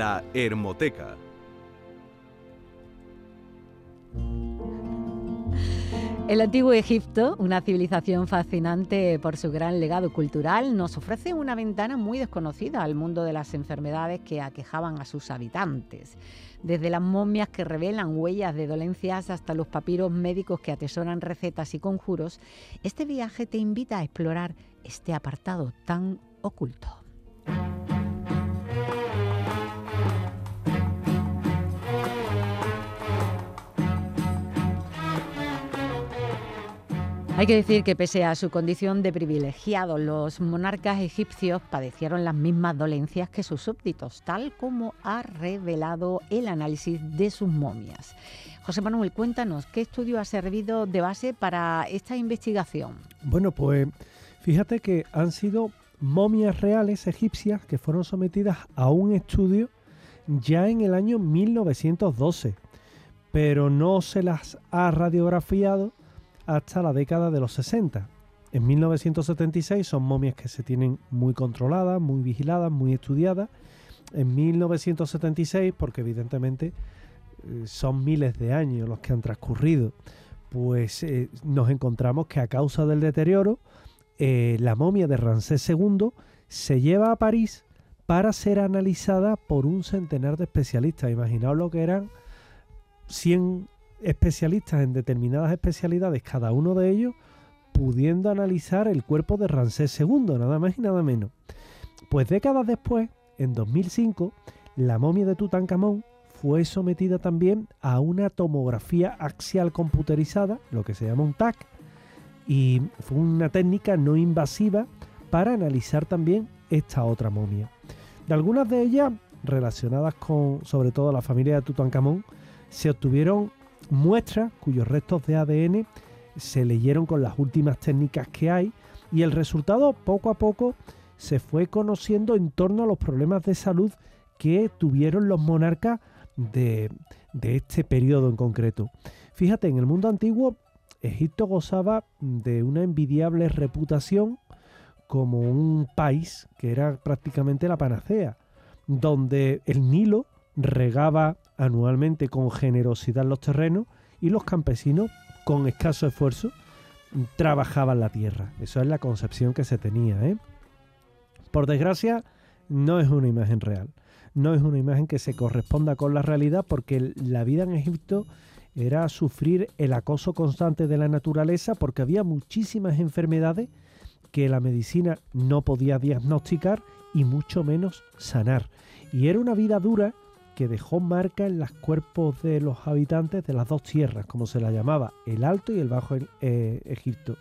La Hermoteca. El antiguo Egipto, una civilización fascinante por su gran legado cultural, nos ofrece una ventana muy desconocida al mundo de las enfermedades que aquejaban a sus habitantes. Desde las momias que revelan huellas de dolencias hasta los papiros médicos que atesoran recetas y conjuros, este viaje te invita a explorar este apartado tan oculto. Hay que decir que pese a su condición de privilegiados, los monarcas egipcios padecieron las mismas dolencias que sus súbditos, tal como ha revelado el análisis de sus momias. José Manuel, cuéntanos, ¿qué estudio ha servido de base para esta investigación? Bueno, pues fíjate que han sido momias reales egipcias que fueron sometidas a un estudio ya en el año 1912, pero no se las ha radiografiado hasta la década de los 60. En 1976 son momias que se tienen muy controladas, muy vigiladas, muy estudiadas. En 1976, porque evidentemente eh, son miles de años los que han transcurrido, pues eh, nos encontramos que a causa del deterioro, eh, la momia de Ramsés II se lleva a París para ser analizada por un centenar de especialistas. Imaginaos lo que eran 100 especialistas en determinadas especialidades, cada uno de ellos pudiendo analizar el cuerpo de Ramsés II, nada más y nada menos. Pues décadas después, en 2005, la momia de Tutankamón fue sometida también a una tomografía axial computerizada, lo que se llama un TAC, y fue una técnica no invasiva para analizar también esta otra momia. De algunas de ellas, relacionadas con sobre todo la familia de Tutankamón, se obtuvieron muestras cuyos restos de ADN se leyeron con las últimas técnicas que hay y el resultado poco a poco se fue conociendo en torno a los problemas de salud que tuvieron los monarcas de, de este periodo en concreto. Fíjate, en el mundo antiguo Egipto gozaba de una envidiable reputación como un país que era prácticamente la panacea, donde el Nilo regaba anualmente con generosidad los terrenos y los campesinos, con escaso esfuerzo, trabajaban la tierra. Eso es la concepción que se tenía. ¿eh? Por desgracia, no es una imagen real. No es una imagen que se corresponda con la realidad porque la vida en Egipto era sufrir el acoso constante de la naturaleza porque había muchísimas enfermedades que la medicina no podía diagnosticar y mucho menos sanar. Y era una vida dura que dejó marca en los cuerpos de los habitantes de las dos tierras, como se la llamaba, el Alto y el Bajo eh, Egipto.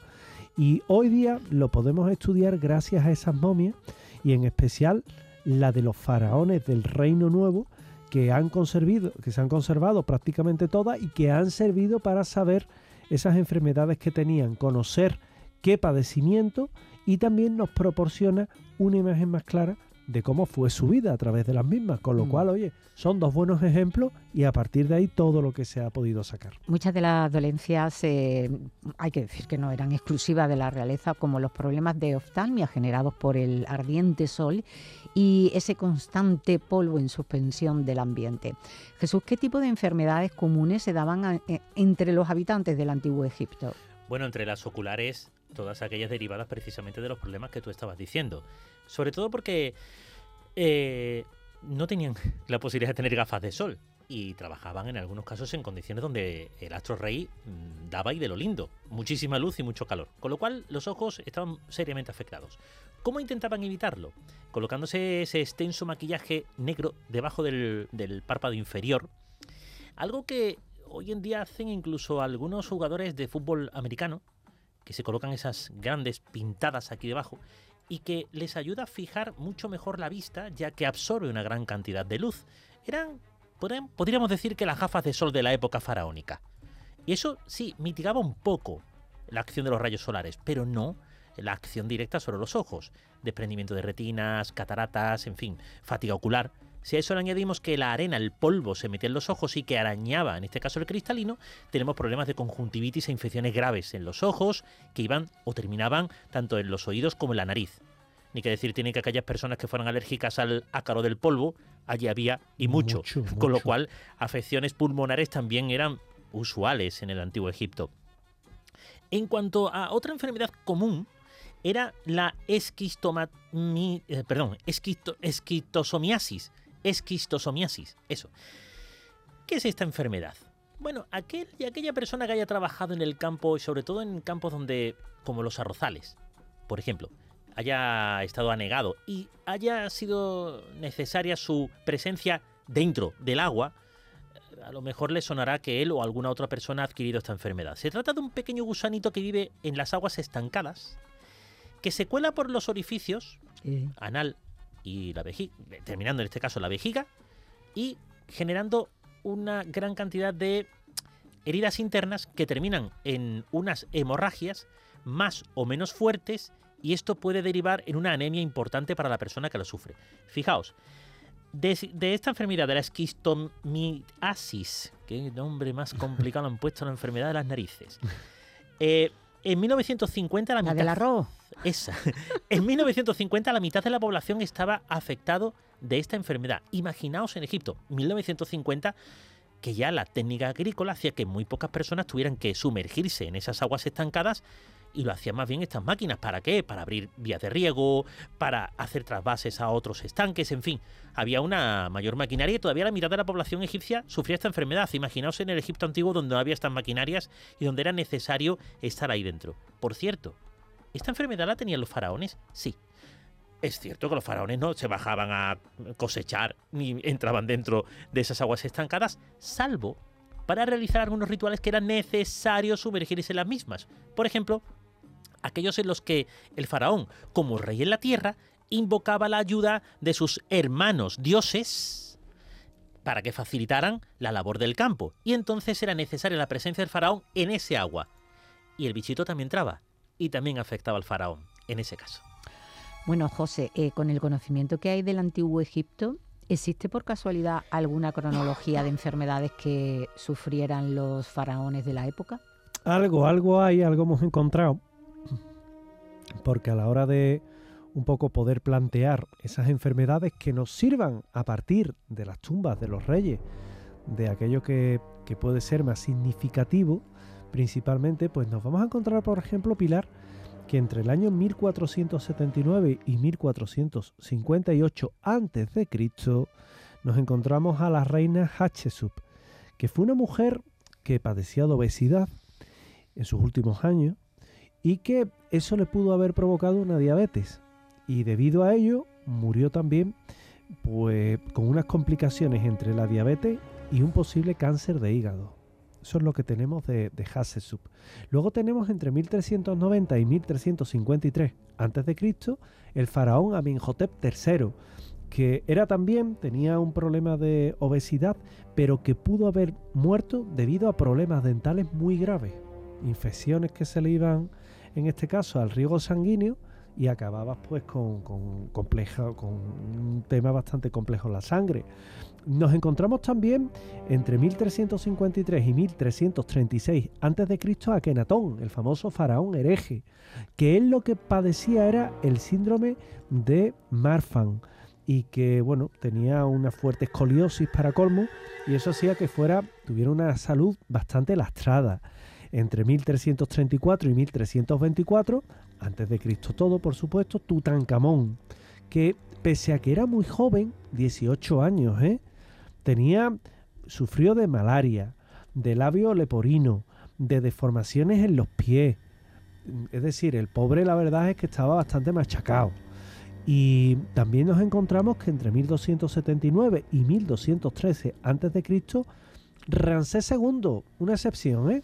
Y hoy día lo podemos estudiar gracias a esas momias y en especial la de los faraones del Reino Nuevo que han conservado, que se han conservado prácticamente todas y que han servido para saber esas enfermedades que tenían, conocer qué padecimiento y también nos proporciona una imagen más clara de cómo fue su vida a través de las mismas, con lo mm. cual, oye, son dos buenos ejemplos y a partir de ahí todo lo que se ha podido sacar. Muchas de las dolencias, eh, hay que decir que no eran exclusivas de la realeza, como los problemas de oftalmia generados por el ardiente sol y ese constante polvo en suspensión del ambiente. Jesús, ¿qué tipo de enfermedades comunes se daban eh, entre los habitantes del antiguo Egipto? Bueno, entre las oculares, todas aquellas derivadas precisamente de los problemas que tú estabas diciendo. Sobre todo porque eh, no tenían la posibilidad de tener gafas de sol y trabajaban en algunos casos en condiciones donde el astro rey mm, daba y de lo lindo, muchísima luz y mucho calor, con lo cual los ojos estaban seriamente afectados. ¿Cómo intentaban evitarlo? Colocándose ese extenso maquillaje negro debajo del, del párpado inferior, algo que hoy en día hacen incluso algunos jugadores de fútbol americano, que se colocan esas grandes pintadas aquí debajo y que les ayuda a fijar mucho mejor la vista ya que absorbe una gran cantidad de luz. Eran, podríamos decir que las gafas de sol de la época faraónica. Y eso sí, mitigaba un poco la acción de los rayos solares, pero no la acción directa sobre los ojos. Desprendimiento de retinas, cataratas, en fin, fatiga ocular. Si a eso le añadimos que la arena, el polvo, se metía en los ojos y que arañaba, en este caso el cristalino, tenemos problemas de conjuntivitis e infecciones graves en los ojos que iban o terminaban tanto en los oídos como en la nariz. ni que decir tiene que aquellas personas que fueran alérgicas al ácaro del polvo, allí había y mucho. Mucho, Con lo cual, afecciones pulmonares también eran usuales en el antiguo Egipto. En cuanto a otra enfermedad común, era la esquistoma, mi- eh, perdón, esquisto- esquistosomiasis. Esquistosomiasis, eso. ¿Qué es esta enfermedad? Bueno, aquel y aquella persona que haya trabajado en el campo, y sobre todo en campos donde, como los arrozales, por ejemplo, haya estado anegado y haya sido necesaria su presencia dentro del agua, eh, a lo mejor le sonará que él o alguna otra persona ha adquirido esta enfermedad. Se trata de un pequeño gusanito que vive en las aguas estancadas, que se cuela por los orificios Eh, anal y la vejiga, terminando en este caso la vejiga, y generando una gran cantidad de heridas internas que terminan en unas hemorragias más o menos fuertes y esto puede derivar en una anemia importante para la persona que lo sufre. Fijaos, de, de esta enfermedad de la esquistomiasis, qué nombre más complicado han puesto a la enfermedad de las narices. Eh, en 1950 la la mitad del arroz. esa. En 1950 la mitad de la población estaba afectado de esta enfermedad. Imaginaos en Egipto, 1950, que ya la técnica agrícola hacía que muy pocas personas tuvieran que sumergirse en esas aguas estancadas y lo hacían más bien estas máquinas. ¿Para qué? Para abrir vías de riego, para hacer trasvases a otros estanques, en fin. Había una mayor maquinaria y todavía la mitad de la población egipcia sufría esta enfermedad. Imaginaos en el Egipto antiguo donde no había estas maquinarias y donde era necesario estar ahí dentro. Por cierto, ¿Esta enfermedad la tenían los faraones? Sí. Es cierto que los faraones no se bajaban a cosechar ni entraban dentro de esas aguas estancadas, salvo para realizar algunos rituales que era necesario sumergirse en las mismas. Por ejemplo, aquellos en los que el faraón, como rey en la tierra, invocaba la ayuda de sus hermanos dioses para que facilitaran la labor del campo. Y entonces era necesaria la presencia del faraón en ese agua. Y el bichito también entraba y también afectaba al faraón en ese caso. Bueno, José, eh, con el conocimiento que hay del antiguo Egipto, ¿existe por casualidad alguna cronología de enfermedades que sufrieran los faraones de la época? Algo, algo hay, algo hemos encontrado. Porque a la hora de un poco poder plantear esas enfermedades que nos sirvan a partir de las tumbas de los reyes, de aquello que, puede ser más significativo, principalmente, pues nos vamos a encontrar, por ejemplo, Pilar, que entre el año 1479 y 1458 a.C. nos encontramos a la reina Hatshepsut, que fue una mujer que padecía de obesidad en sus últimos años y que eso le pudo haber provocado una diabetes y debido a ello murió también pues con unas complicaciones entre la diabetes y un posible cáncer de hígado. Eso es lo que tenemos de, de. Luego tenemos entre 1390 y 1353 a.C. el faraón Amenhotep III, que era también, tenía un problema de obesidad, pero que pudo haber muerto debido a problemas dentales muy graves. Infecciones que se le iban, en este caso, al riego sanguíneo y acababas pues con, compleja, con un tema bastante complejo la sangre. Nos encontramos también entre 1353 y 1336 a.C. a Kenatón, el famoso faraón hereje, que él lo que padecía era el síndrome de Marfan y que bueno, tenía una fuerte escoliosis para colmo y eso hacía que fuera tuviera una salud bastante lastrada. Entre 1334 y 1324, antes de Cristo todo, por supuesto, Tutankamón, que pese a que era muy joven, 18 años, ¿eh? tenía sufrió de malaria, de labio leporino, de deformaciones en los pies. Es decir, el pobre la verdad es que estaba bastante machacado. Y también nos encontramos que entre 1279 y 1213 a.C., Ramsés II, una excepción, ¿eh?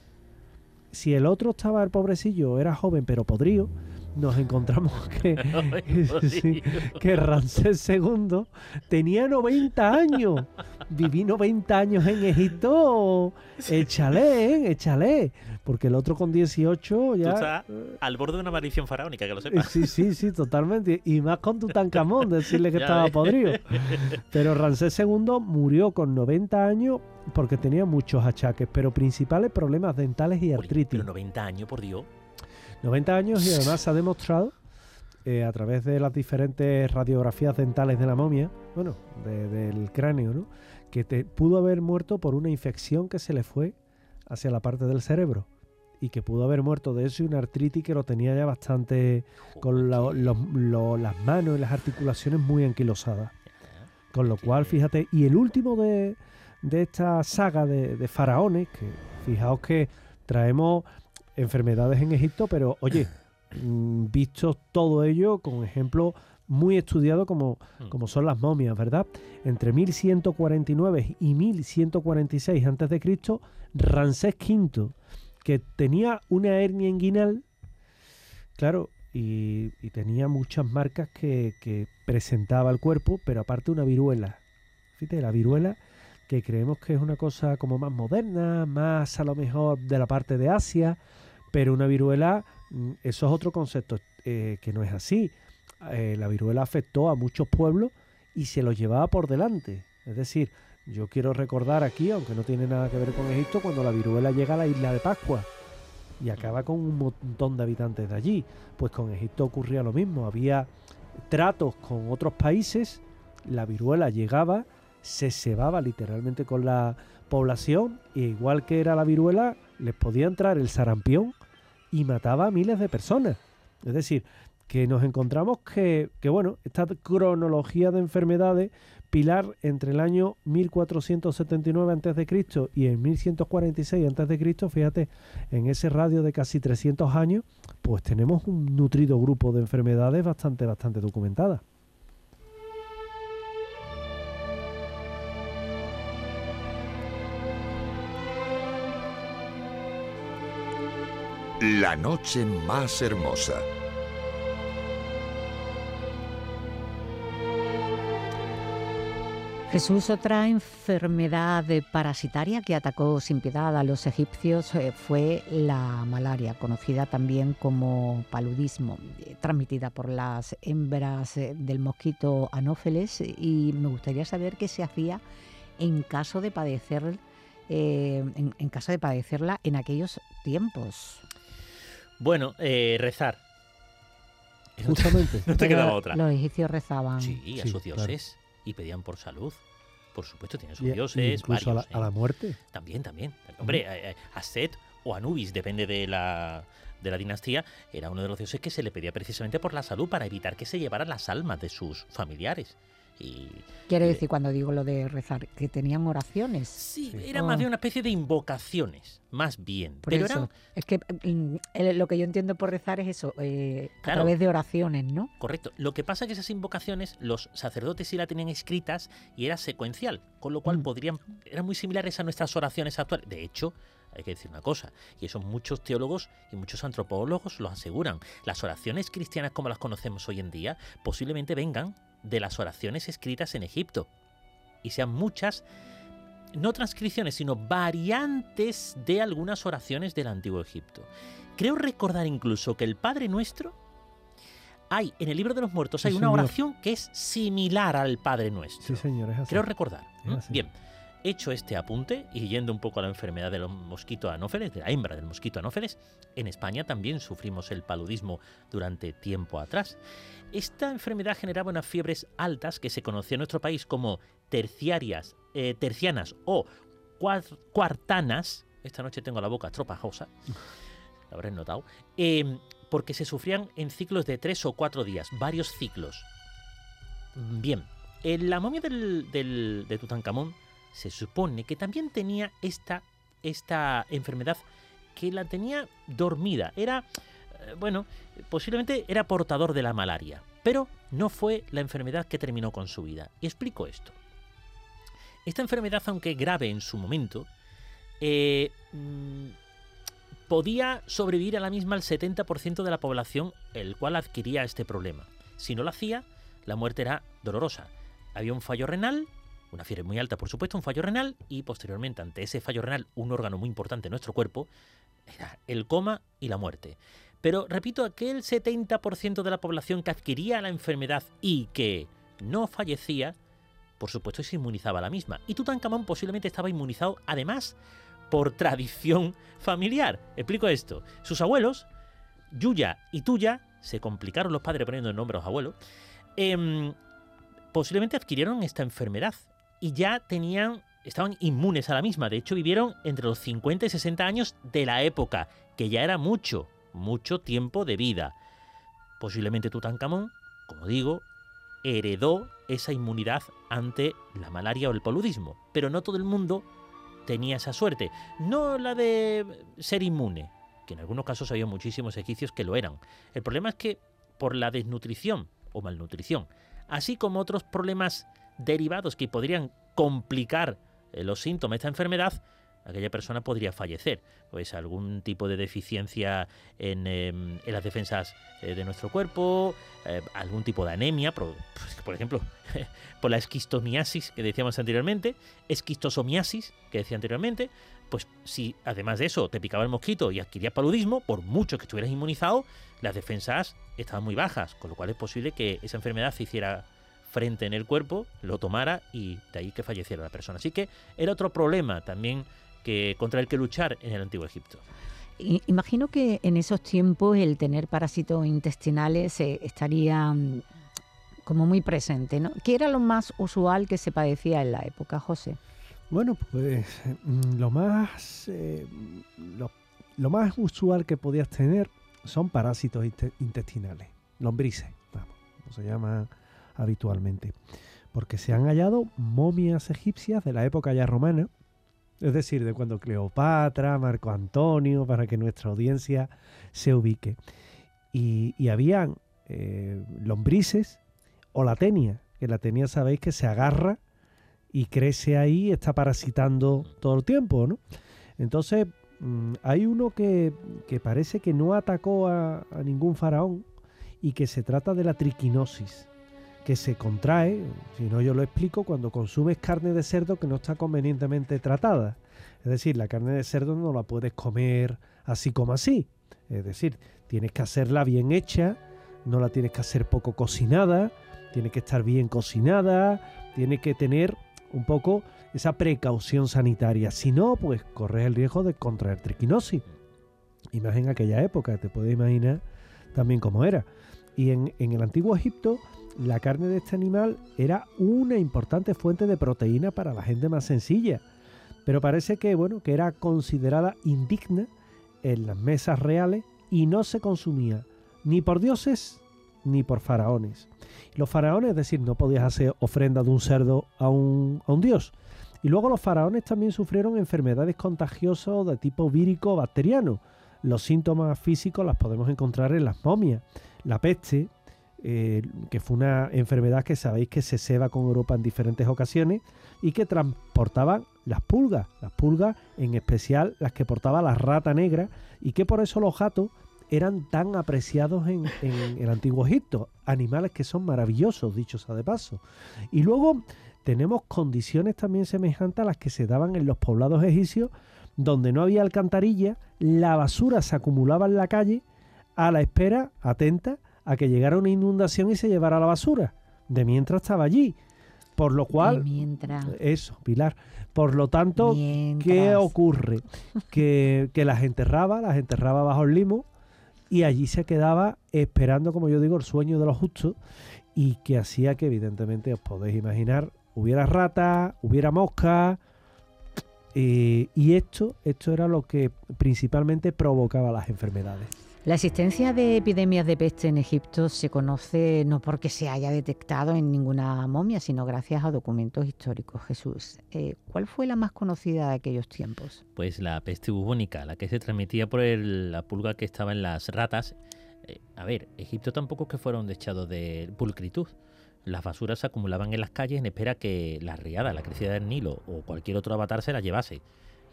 Si el otro estaba, el pobrecillo, era joven pero podrido, nos encontramos que, sí, que Ramsés II tenía 90 años. Viví 90 años en Egipto. Échale, ¿eh? échale. Porque el otro con 18 ya... Tú estás al borde de una maldición faraónica, que lo sepas. Sí, sí, sí, totalmente. Y más con Tutankamón, decirle que estaba podrido. Pero Ramsés II murió con 90 años porque tenía muchos achaques, pero principales problemas dentales y artritis. Pero 90 años, por Dios. 90 años y además se ha demostrado eh, a través de las diferentes radiografías dentales de la momia, bueno, del cráneo, ¿no? que te, pudo haber muerto por una infección que se le fue hacia la parte del cerebro y que pudo haber muerto de eso y una artritis que lo tenía ya bastante con las manos y las articulaciones muy anquilosadas. Con lo cual, fíjate, y el último de, esta saga de, faraones, que fijaos que traemos enfermedades en Egipto, pero oye, mm, visto todo ello con ejemplo muy estudiado como, hmm. como son las momias, ¿verdad? Entre 1149 y 1146 a.C., Ramsés V que tenía una hernia inguinal, claro, y, tenía muchas marcas que, presentaba el cuerpo, pero aparte una viruela. Fíjate, la viruela que creemos que es una cosa como más moderna, más a lo mejor de la parte de Asia, pero una viruela, mm, eso es otro concepto eh, que no es así. Eh, la viruela afectó a muchos pueblos y se los llevaba por delante. Es decir, yo quiero recordar aquí, aunque no tiene nada que ver con Egipto, cuando la viruela llega a la isla de Pascua y acaba con un montón de habitantes de allí. Pues con Egipto ocurría lo mismo, había tratos con otros países, la viruela llegaba, se cebaba literalmente con la población, e igual que era la viruela, les podía entrar el sarampión y mataba a miles de personas. Es decir, que nos encontramos que, que bueno, esta cronología de enfermedades Pilar entre el año 1479 a.C. y el 1146 a.C., fíjate, en ese radio de casi 300 años, pues tenemos un nutrido grupo de enfermedades bastante, bastante documentadas. La noche más hermosa. Jesús, otra enfermedad parasitaria que atacó sin piedad a los egipcios eh, fue la malaria, conocida también como paludismo, eh, transmitida por las hembras eh, del mosquito anófeles. Y me gustaría saber qué se hacía en caso de padecer, en, caso de padecerla en aquellos tiempos. Bueno, rezar. Justamente. no te quedaba otra. Los egipcios rezaban. Sí, a sus dioses y pedían por salud. Por supuesto, tienen sus dioses. Incluso a, la, muerte. También, también. Hombre, eh, eh, a Set o Anubis, depende de la, de la dinastía, era uno de los dioses que se le pedía precisamente por la salud para evitar que se llevaran las almas de sus familiares. Y, Quiere decir, cuando digo lo de rezar, que tenían oraciones. Sí, era más de una especie de invocaciones, más bien. Pero eso, es que mm, lo que yo entiendo por rezar es eso, eh, a través de oraciones, ¿no? Correcto. Lo que pasa es que esas invocaciones los sacerdotes sí la tenían escritas y era secuencial, con lo cual mm. podrían, eran muy similares a nuestras oraciones actuales. De hecho, hay que decir una cosa, y eso muchos teólogos y muchos antropólogos lo aseguran. Las oraciones cristianas como las conocemos hoy en día posiblemente vengan de las oraciones escritas en Egipto. Y sean muchas, no transcripciones, sino variantes de algunas oraciones del antiguo Egipto. Creo recordar incluso que el Padre Nuestro, hay en el libro de los muertos, hay una oración que es similar al Padre Nuestro. Sí, señor, Creo recordar. Bien. Hecho este apunte y yendo un poco a la enfermedad del mosquito anófeles, de la hembra del mosquito anófeles, en España también sufrimos el paludismo durante tiempo atrás. Esta enfermedad generaba unas fiebres altas que se conocía en nuestro país como terciarias, eh, tercianas o cuartanas. Esta noche tengo la boca tropajosa, lo habréis notado. Em, porque se sufrían en ciclos de tres o cuatro días, varios ciclos. Bien, en la momia del, de Tutankamón se supone que también tenía esta, esta enfermedad que la tenía dormida. Era, eh, bueno, posiblemente era portador de la malaria, pero no fue la enfermedad que terminó con su vida. Y explico esto. Esta enfermedad, aunque grave en su momento, eh, mm, podía sobrevivir a la misma el 70% de la población el cual adquiría este problema. Si no lo hacía, la muerte era dolorosa. Había un fallo renal una fiebre muy alta, por supuesto, un fallo renal y posteriormente ante ese fallo renal, un órgano muy importante en nuestro cuerpo, era el coma y la muerte. Pero repito, aquel 70% de la población que adquiría la enfermedad y que no fallecía, por supuesto se inmunizaba a la misma. Y Tutankamón posiblemente estaba inmunizado además por tradición familiar. Explico esto. Sus abuelos, Yuya y Tuya, se complicaron los padres poniendo el nombre a los abuelos, em, posiblemente adquirieron esta enfermedad y ya tenían, estaban inmunes a la misma. De hecho, vivieron entre los 50 y 60 años de la época, que ya era mucho, mucho tiempo de vida. Posiblemente Tutankamón, como digo, heredó esa inmunidad ante la malaria o el paludismo, pero no todo el mundo tenía esa suerte. No la de ser inmune, que en algunos casos había muchísimos egipcios que lo eran. El problema es que por la desnutrición o malnutrición, así como otros problemas derivados que podrían complicar eh, los síntomas de esta enfermedad, aquella persona podría fallecer. Pues algún tipo de deficiencia en, em, las defensas eh, de nuestro cuerpo, eh, algún tipo de anemia, por, por ejemplo, por la esquistomiasis que decíamos anteriormente, esquistosomiasis que decía anteriormente, pues si además de eso te picaba el mosquito y adquirías paludismo, por mucho que estuvieras inmunizado, las defensas estaban muy bajas, con lo cual es posible que esa enfermedad se hiciera frente en el cuerpo, lo tomara y de ahí que falleciera la persona. Así que era otro problema también que contra el que luchar en el antiguo Egipto. Imagino que en esos tiempos el tener parásitos intestinales eh, estaría mm, como muy presente, ¿no? ¿Qué era lo más usual que se padecía en la época, José? Bueno, pues mm, lo más eh, lo, más usual que podías tener son parásitos intestinales, lombrices, vamos, como se llama habitualmente, porque se han hallado momias egipcias de la época ya romana es decir, de cuando Cleopatra, Marco Antonio, para que nuestra audiencia se ubique. Y, habían eh, lombrices o la tenia, que la tenia sabéis que se agarra y crece ahí, está parasitando todo el tiempo, ¿no? Entonces, mm, hay uno que, parece que no atacó a, a ningún faraón y que se trata de la triquinosis que se contrae, si no yo lo explico, cuando consumes carne de cerdo que no está convenientemente tratada. Es decir, la carne de cerdo no la puedes comer así como así. Es decir, tienes que hacerla bien hecha, no la tienes que hacer poco cocinada, tiene que estar bien cocinada, tiene que tener un poco esa precaución sanitaria. Si no, pues corres el riesgo de contraer triquinosis. Y aquella época, te puedes imaginar también cómo era. Y en el antiguo Egipto la carne de este animal era una importante fuente de proteína para la gente más sencilla, pero parece que, bueno, que era considerada indigna en las mesas reales y no se consumía ni por dioses ni por faraones. Los faraones, es decir, no podías hacer ofrenda de un cerdo a un, a un dios. Y luego los faraones también sufrieron enfermedades contagiosas de tipo vírico o bacteriano. Los síntomas físicos las podemos encontrar en las momias. La peste, eh, que fue una enfermedad que sabéis que se ceba con Europa en diferentes ocasiones y que transportaban las pulgas, las pulgas en especial las que portaba la rata negra y que por eso los gatos eran tan apreciados en, el antiguo Egipto, animales que son maravillosos, dichos a de paso. Y luego tenemos condiciones también semejantes a las que se daban en los poblados egipcios, donde no había alcantarilla, la basura se acumulaba en la calle a la espera, atenta, a que llegara una inundación y se llevara la basura. De mientras estaba allí. Por lo cual... mientras. Eso, Pilar. Por lo tanto, ¿qué ocurre? que, que las enterraba, las enterraba bajo el limo y allí se quedaba esperando, como yo digo, el sueño de los justos y que hacía que evidentemente os podéis imaginar, hubiera rata, hubiera mosca eh, y esto, esto era lo que principalmente provocaba las enfermedades. La existencia de epidemias de peste en Egipto se conoce no porque se haya detectado en ninguna momia, sino gracias a documentos históricos. Jesús, eh, ¿cuál fue la más conocida de aquellos tiempos? Pues la peste bubónica, la que se transmitía por la pulga que estaba en las ratas. Eh, a ver, Egipto tampoco es que fuera un dechado de pulcritud. Las basuras se acumulaban en las calles en espera que la riada, la crecida del Nilo o cualquier otro avatar se la llevase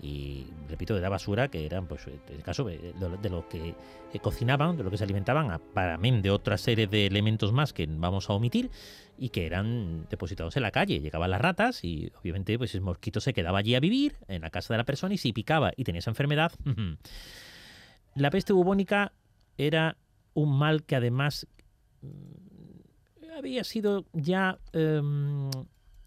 y repito, de la basura, que eran, pues, en el caso de, lo que eh, cocinaban, de lo que se alimentaban, para mí de otra serie de elementos más que vamos a omitir y que eran depositados en la calle. Llegaban las ratas y obviamente pues el mosquito se quedaba allí a vivir en la casa de la persona y si picaba y tenía esa enfermedad. la peste bubónica era un mal que además había sido ya em,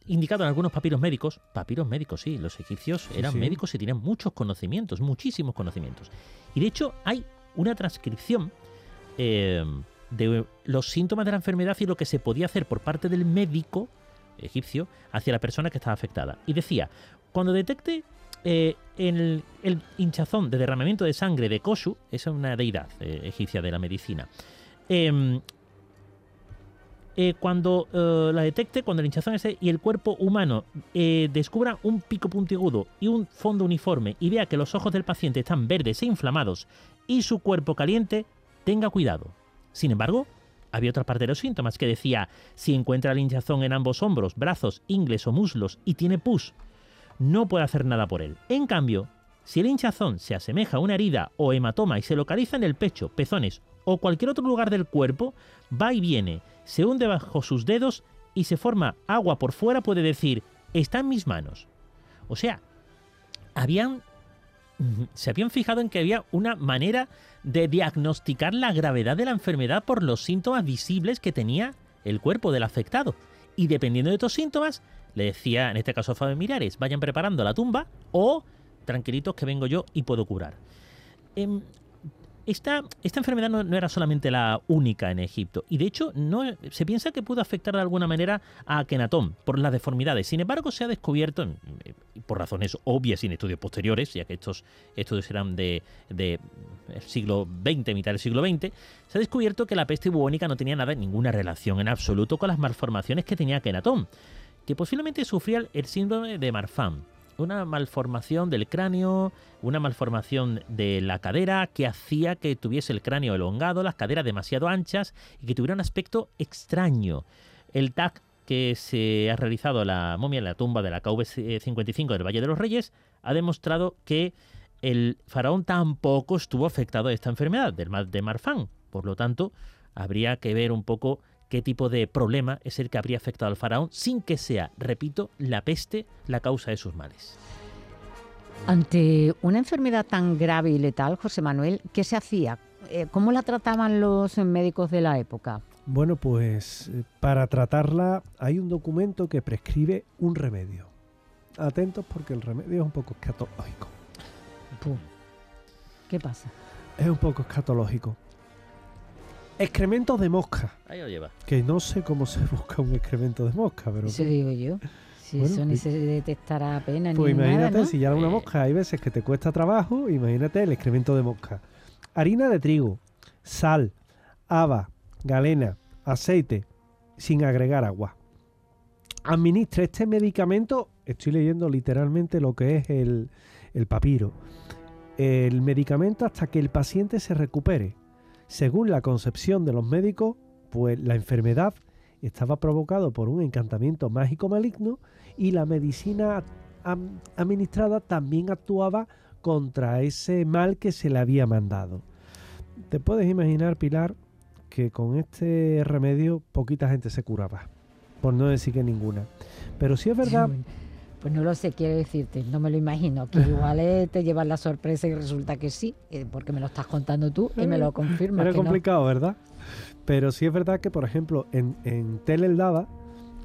indicado en algunos papiros médicos, papiros médicos, sí, los egipcios eran médicos y tenían muchos conocimientos, muchísimos conocimientos. Y de hecho hay una transcripción eh, de los síntomas de la enfermedad y lo que se podía hacer por parte del médico egipcio hacia la persona que estaba afectada. Y decía, cuando detecte eh, el, hinchazón de derramamiento de sangre de Koshu, esa es una deidad eh, egipcia de la medicina, em, eh, cuando la detecte, cuando el hinchazón ese y el cuerpo humano descubra un pico puntiagudo y un fondo uniforme y vea que los ojos del paciente están verdes e inflamados y su cuerpo caliente, tenga cuidado. Sin embargo, había otra parte de los síntomas que decía, si encuentra el hinchazón en ambos hombros, brazos, ingles o muslos y tiene pus, no puede hacer nada por él. En cambio, si el hinchazón se asemeja a una herida o hematoma y se localiza en el pecho, pezones o cualquier otro lugar del cuerpo, va y viene, se hunde bajo sus dedos y se forma agua por fuera, puede decir, está en mis manos. O sea, habían se habían fijado en que había una manera de diagnosticar la gravedad de la enfermedad por los síntomas visibles que tenía el cuerpo del afectado. Y dependiendo de estos síntomas, le decía, en este caso a Fabio Mirares, vayan preparando la tumba o tranquilitos que vengo yo y puedo curar. Em, esta, enfermedad no, era solamente la única en Egipto y de hecho no, se piensa que pudo afectar de alguna manera a Akenatón por las deformidades. Sin embargo, se ha descubierto, eh, por razones obvias y en estudios posteriores, ya que estos estudios eran de, de siglo XX, mitad del siglo XX, se ha descubierto que la peste bubónica no tenía nada, ninguna relación en absoluto con las malformaciones que tenía Akenatón, que posiblemente sufría el síndrome de Marfan una malformación del cráneo, una malformación de la cadera que hacía que tuviese el cráneo elongado, las caderas demasiado anchas y que tuviera un aspecto extraño. El TAC que se ha realizado la momia en la tumba de la KV-55 del Valle de los Reyes ha demostrado que el faraón tampoco estuvo afectado de esta enfermedad, del mal de Marfan. Por lo tanto, habría que ver un poco qué tipo de problema es el que habría afectado al faraón sin que sea, repito, la peste la causa de sus males. Ante una enfermedad tan grave y letal, José Manuel, ¿qué se hacía? Eh, ¿Cómo la trataban los médicos de la época? Bueno, pues eh, para tratarla hay un documento que prescribe un remedio. Atentos porque el remedio es un poco escatológico. ¿Qué pasa? Es un poco escatológico. Excrementos de mosca. Ahí lo lleva. Que no sé cómo se busca un excremento de mosca, pero. Eso digo yo. Si eso ni se detectará apenas pues imagínate, si ya una eh. mosca, hay veces que te cuesta trabajo, imagínate el excremento de mosca. Harina de trigo, sal, haba, galena, aceite, sin agregar agua. Administra este medicamento, estoy leyendo literalmente lo que es el, el papiro. El medicamento hasta que el paciente se recupere según la concepción de los médicos, pues la enfermedad estaba provocada por un encantamiento mágico maligno y la medicina administrada también actuaba contra ese mal que se le había mandado. Te puedes imaginar, Pilar, que con este remedio poquita gente se curaba, por no decir que ninguna. Pero sí es verdad... Pues no lo sé, quiero decirte, no me lo imagino. Que igual te llevas la sorpresa y resulta que sí, eh, porque me lo estás contando tú y me lo confirmas. Era complicado, ¿verdad? Pero sí es verdad que, por ejemplo, en, en Tel El Daba,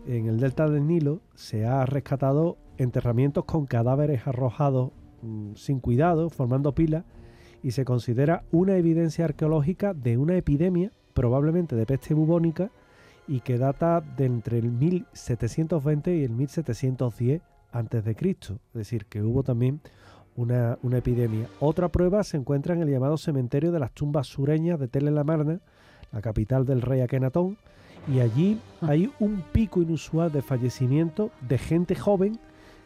en el delta del Nilo, se ha rescatado enterramientos con cadáveres arrojados mm, sin cuidado, formando pilas, y se considera una evidencia arqueológica de una epidemia, probablemente de peste bubónica, y que data de entre el 1720 y el 1710 antes de Cristo, es decir, que hubo también una, epidemia. Otra prueba se encuentra en el llamado cementerio de las tumbas sureñas de Tel la Marna, la capital del rey Akenatón, y allí ah. hay un pico inusual de fallecimiento de gente joven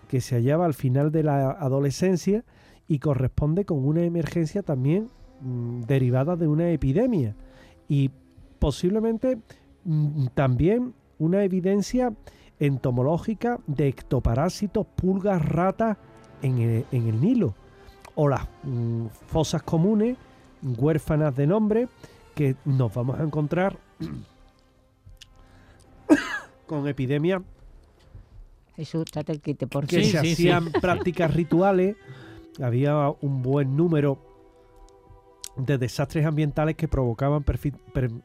que se hallaba al final de la adolescencia y corresponde con una emergencia también mm, derivada de una epidemia y posiblemente mm, también una evidencia entomológica de ectoparásitos, pulgas, ratas en el, Nilo, o las mm, fosas comunes, huérfanas de nombre, que nos vamos a encontrar con epidemias que se hacían prácticas rituales, había un buen número de desastres ambientales que provocaban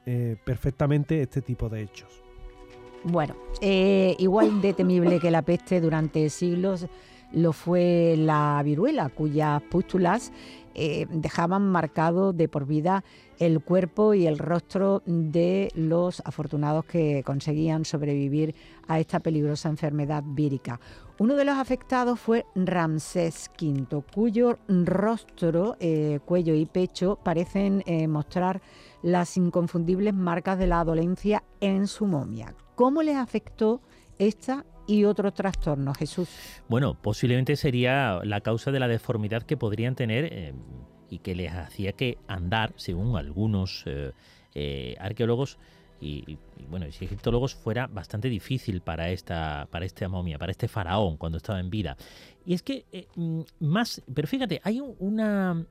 eh, perfectamente este tipo de hechos. Bueno, eh, igual de temible que la peste durante siglos, lo fue la viruela, cuyas pústulas eh, dejaban marcado de por vida el cuerpo y el rostro de los afortunados que conseguían sobrevivir a esta peligrosa enfermedad vírica. Uno de los afectados fue Ramsés V, cuyo rostro, eh, cuello y pecho parecen eh, mostrar las inconfundibles marcas de la dolencia en su momia. ¿Cómo les afectó esta y otros trastornos, Jesús? Bueno, posiblemente sería la causa de la deformidad que podrían tener eh, y que les hacía que andar, según algunos eh, eh, arqueólogos y, bueno, y egiptólogos, fuera bastante difícil para esta, para esta momia, para este faraón cuando estaba en vida. Y es que mm, más, pero fíjate, hay una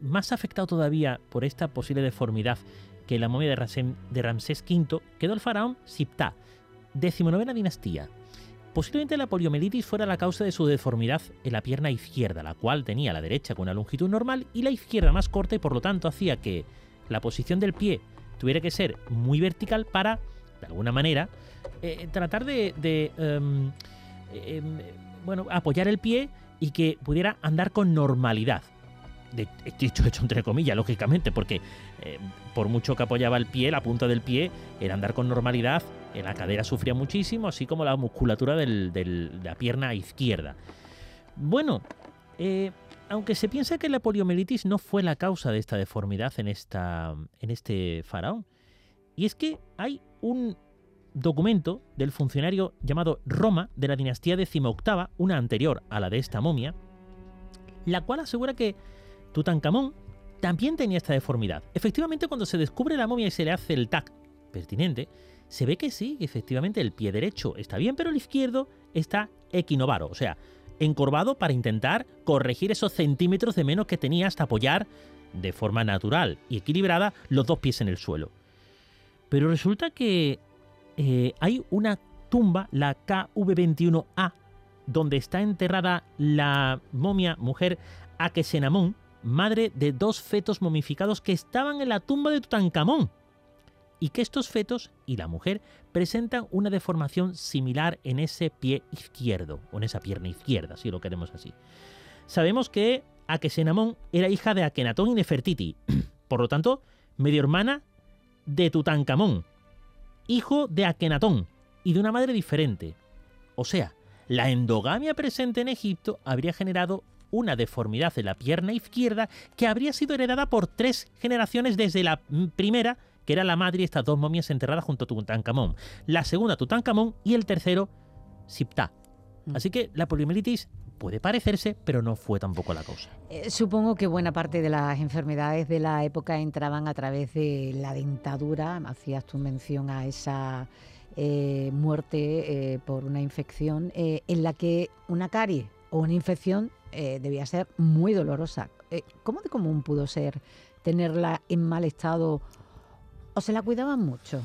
más afectado todavía por esta posible deformidad que la momia de, Ramsés, V quedó el faraón Siptah, decimonovena dinastía, Posiblemente la poliomielitis fuera la causa de su deformidad en la pierna izquierda, la cual tenía la derecha con una longitud normal y la izquierda más corta y por lo tanto hacía que la posición del pie tuviera que ser muy vertical para, de alguna manera, eh, tratar de, em, em, bueno, apoyar el pie y que pudiera andar con normalidad. De, dicho hecho entre comillas, lógicamente, porque eh, por mucho que apoyaba el pie, la punta del pie era andar con normalidad, en la cadera sufría muchísimo, así como la musculatura de la pierna izquierda. Bueno, eh, aunque se piensa que la poliomielitis no fue la causa de esta deformidad en, esta, en este faraón, y es que hay un documento del funcionario llamado Roma de la dinastía decimoctava, una anterior a la de esta momia, la cual asegura que Tutankamón también tenía esta deformidad. Efectivamente, cuando se descubre la momia y se le hace el tag pertinente, se ve que sí, efectivamente el pie derecho está bien, pero el izquierdo está equinovaro, o sea, encorvado para intentar corregir esos centímetros de menos que tenía hasta apoyar de forma natural y equilibrada los dos pies en el suelo. Pero resulta que eh, hay una tumba, la KV21A, donde está enterrada la momia mujer Akesenamón, madre de dos fetos momificados que estaban en la tumba de Tutankamón, y que estos fetos y la mujer presentan una deformación similar en ese pie izquierdo, o en esa pierna izquierda, si lo queremos así. Sabemos que Akesenamón era hija de Akenatón y Nefertiti, por lo tanto, medio hermana de Tutankamón, hijo de Akenatón y de una madre diferente. O sea, la endogamia presente en Egipto habría generado una deformidad en la pierna izquierda que habría sido heredada por tres generaciones desde la primera, que era la madre y estas dos momias enterradas junto a Tutankamón, la segunda Tutankamón y el tercero Siptah. Mm. Así que la poliomielitis puede parecerse, pero no fue tampoco la causa. Eh, supongo que buena parte de las enfermedades de la época entraban a través de la dentadura. Hacías tu mención a esa eh, muerte eh, por una infección en la que una carie o una infección eh, debía ser muy dolorosa. Eh, ¿Cómo de común pudo ser tenerla en mal estado o se la cuidaban mucho?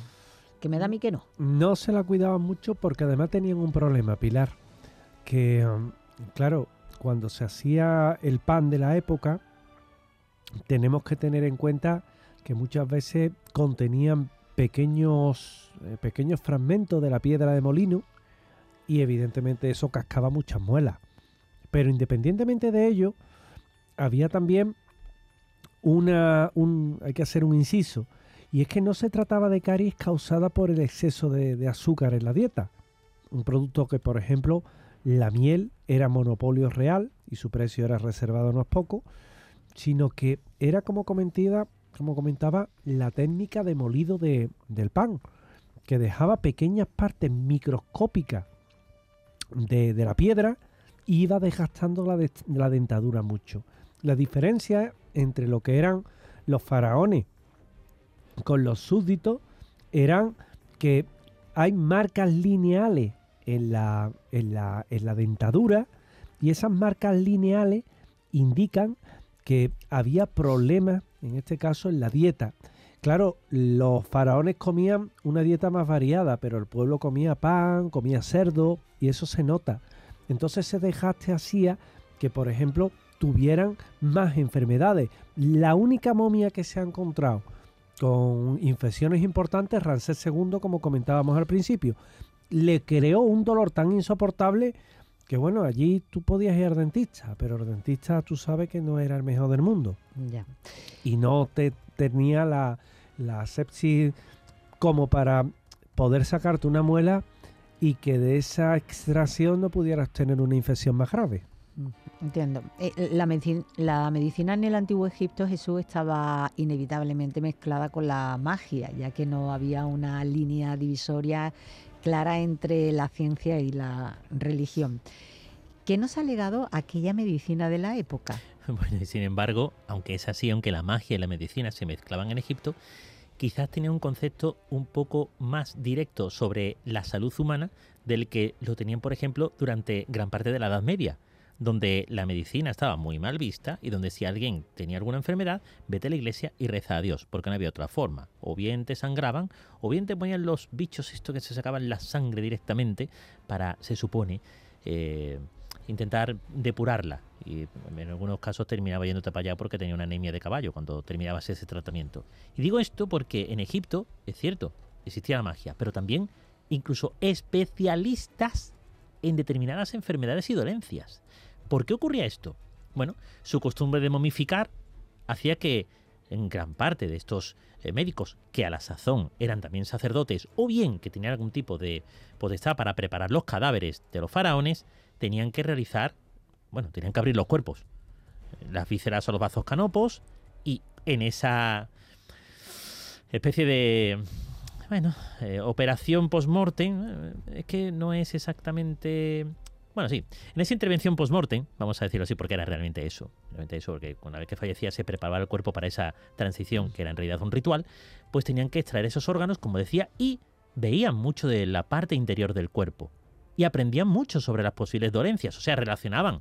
Que me da a mí que no. No se la cuidaban mucho porque además tenían un problema, Pilar, que um, claro, cuando se hacía el pan de la época, tenemos que tener en cuenta que muchas veces contenían pequeños, eh, pequeños fragmentos de la piedra de molino y evidentemente eso cascaba muchas muelas. Pero independientemente de ello, había también una, un, hay que hacer un inciso, y es que no se trataba de caries causada por el exceso de, azúcar en la dieta. Un producto que, por ejemplo, la miel era monopolio real y su precio era reservado no es poco, sino que era como comentaba, como comentaba la técnica de molido de, del pan, que dejaba pequeñas partes microscópicas de, de la piedra iba desgastando la, la dentadura mucho. La diferencia entre lo que eran los faraones con los súbditos eran que hay marcas lineales en la, en la, en la dentadura y esas marcas lineales indican que había problemas, en este caso, en la dieta. Claro, los faraones comían una dieta más variada, pero el pueblo comía pan, comía cerdo, y eso se nota. Entonces ese desgaste hacía que, por ejemplo, tuvieran más enfermedades. La única momia que se ha encontrado con infecciones importantes, Ramsés II, como comentábamos al principio, le creó un dolor tan insoportable que bueno, allí tú podías ir al dentista, pero el dentista tú sabes que no era el mejor del mundo. Ya. Y no te tenía la, la sepsis como para poder sacarte una muela y que de esa extracción no pudieras tener una infección más grave. Mm, Entiendo. Eh, la, medicina, la medicina en el antiguo Egipto, Jesús, estaba inevitablemente mezclada con la magia, ya que no había una línea divisoria clara entre la ciencia y la religión. ¿Qué nos ha legado aquella medicina de la época? Bueno, y sin embargo, aunque es así, aunque la magia y la medicina se mezclaban en Egipto, quizás tenía un concepto un poco más directo sobre la salud humana del que lo tenían, por ejemplo, durante gran parte de la Edad Media, donde la medicina estaba muy mal vista y donde si alguien tenía alguna enfermedad, vete a la iglesia y reza a Dios, porque no había otra forma. O bien te sangraban, o bien te ponían los bichos esto que se sacaban la sangre directamente para, se supone, eh, intentar depurarla. Y en algunos casos terminaba yéndote para allá porque tenía una anemia de caballo cuando terminabas ese tratamiento. Y digo esto porque en Egipto, es cierto, existía la magia, pero también incluso especialistas en determinadas enfermedades y dolencias. ¿Por qué ocurría esto? Bueno, su costumbre de momificar hacía que en gran parte de estos eh, médicos, que a la sazón eran también sacerdotes, o bien que tenían algún tipo de potestad para preparar los cadáveres de los faraones, tenían que realizar, bueno, tenían que abrir los cuerpos, las vísceras o los vasos canopos, y en esa especie de, bueno, eh, operación post-mortem, eh, es que no es exactamente... Bueno, sí, en esa intervención post-mortem, vamos a decirlo así porque era realmente eso, realmente eso, porque una vez que fallecía se preparaba el cuerpo para esa transición, que era en realidad un ritual, pues tenían que extraer esos órganos, como decía, y veían mucho de la parte interior del cuerpo y aprendían mucho sobre las posibles dolencias, o sea, relacionaban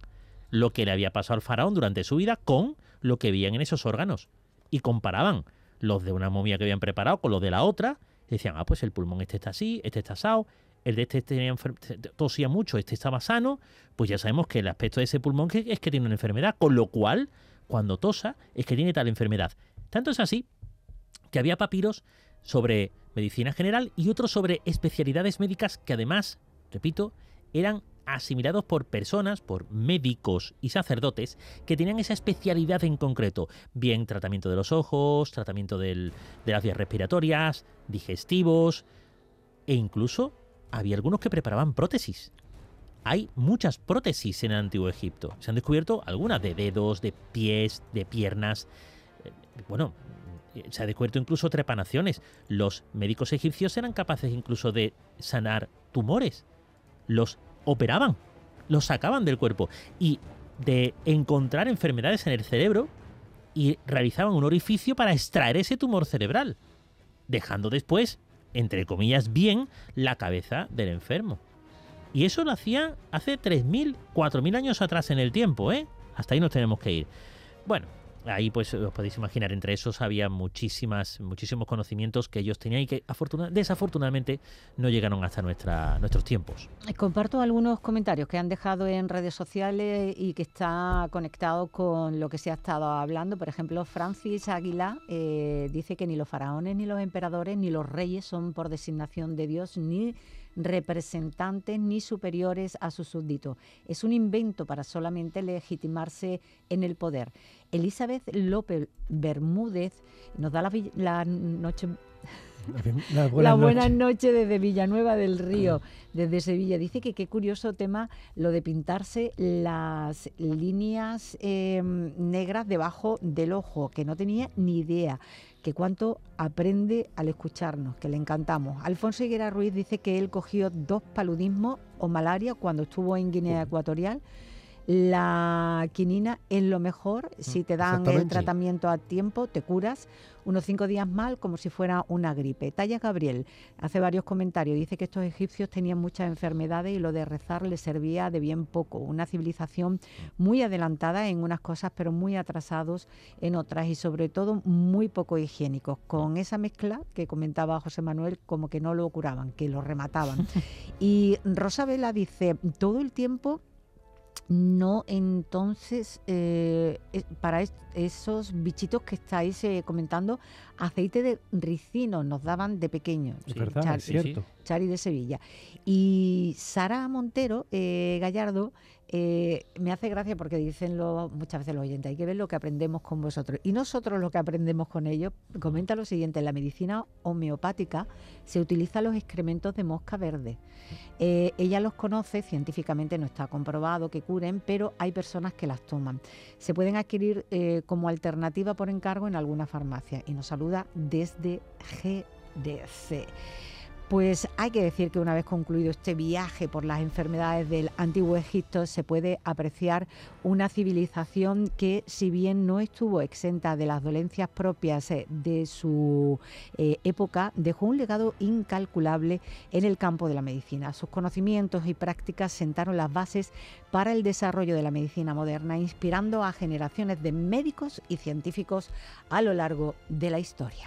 lo que le había pasado al faraón durante su vida con lo que veían en esos órganos y comparaban los de una momia que habían preparado con los de la otra, y decían, ah, pues el pulmón este está así, este está asado, el de este tenía tosía mucho, este estaba sano, pues ya sabemos que el aspecto de ese pulmón es que tiene una enfermedad, con lo cual, cuando tosa, es que tiene tal enfermedad. Tanto es así que había papiros sobre medicina general y otros sobre especialidades médicas que además, repito, eran asimilados por personas, por médicos y sacerdotes que tenían esa especialidad en concreto, bien tratamiento de los ojos, tratamiento del- de las vías respiratorias, digestivos, e incluso había algunos que preparaban prótesis. Hay muchas prótesis en el antiguo Egipto. Se han descubierto algunas de dedos, de pies, de piernas. Eh, Bueno, eh, se ha descubierto incluso trepanaciones. Los médicos egipcios eran capaces incluso de sanar tumores. Los operaban, los sacaban del cuerpo y de encontrar enfermedades en el cerebro y realizaban un orificio para extraer ese tumor cerebral, dejando después, entre comillas, bien la cabeza del enfermo. Y eso lo hacían hace 3.000, 4.000 años atrás en el tiempo, ¿eh? Hasta ahí nos tenemos que ir. Bueno, ahí pues os podéis imaginar, entre esos había muchísimas, muchísimos conocimientos que ellos tenían y que afortuna- desafortunadamente no llegaron hasta nuestra, nuestros tiempos. Eh, Comparto algunos comentarios que han dejado en redes sociales y que está conectado con lo que se ha estado hablando. Por ejemplo, Francis Aguilar eh, dice que ni los faraones, ni los emperadores, ni los reyes son por designación de Dios, ni representantes ni superiores a sus súbditos. Es un invento para solamente legitimarse en el poder. Elizabeth López Bermúdez nos da la, noche La la buenas noches desde Villanueva del Río, desde Sevilla. Dice que qué curioso tema lo de pintarse las líneas eh, negras debajo del ojo, que no tenía ni idea, que cuánto aprende al escucharnos, que le encantamos. Alfonso Higuera Ruiz dice que él cogió dos paludismos o malaria cuando estuvo en Guinea Ecuatorial. La quinina es lo mejor, si te dan el tratamiento a tiempo, te curas unos cinco días mal como si fuera una gripe. Talla Gabriel hace varios comentarios, dice que estos egipcios tenían muchas enfermedades y lo de rezar les servía de bien poco. Una civilización muy adelantada en unas cosas, pero muy atrasados en otras y sobre todo muy poco higiénicos. Con esa mezcla que comentaba José Manuel, como que no lo curaban, que lo remataban. y Rosa Vela dice, todo el tiempo no, entonces, eh, para es- esos bichitos que estáis eh, comentando, aceite de ricino nos daban de pequeños. Es verdad, es cierto. Chari de Sevilla. Y Sara Montero eh, Gallardo eh, me hace gracia porque dicen lo, muchas veces los oyentes, hay que ver lo que aprendemos con vosotros. Y nosotros lo que aprendemos con ellos, comenta lo siguiente, en la medicina homeopática se utilizan los excrementos de mosca verde. Eh, ella los conoce, científicamente no está comprobado que curen, pero hay personas que las toman. Se pueden adquirir como alternativa por encargo en alguna farmacia. Y nos saluda desde GDC. Pues hay que decir que una vez concluido este viaje por las enfermedades del antiguo Egipto se puede apreciar una civilización que si bien no estuvo exenta de las dolencias propias eh, de su eh, época, dejó un legado incalculable en el campo de la medicina. Sus conocimientos y prácticas sentaron las bases para el desarrollo de la medicina moderna, inspirando a generaciones de médicos y científicos a lo largo de la historia.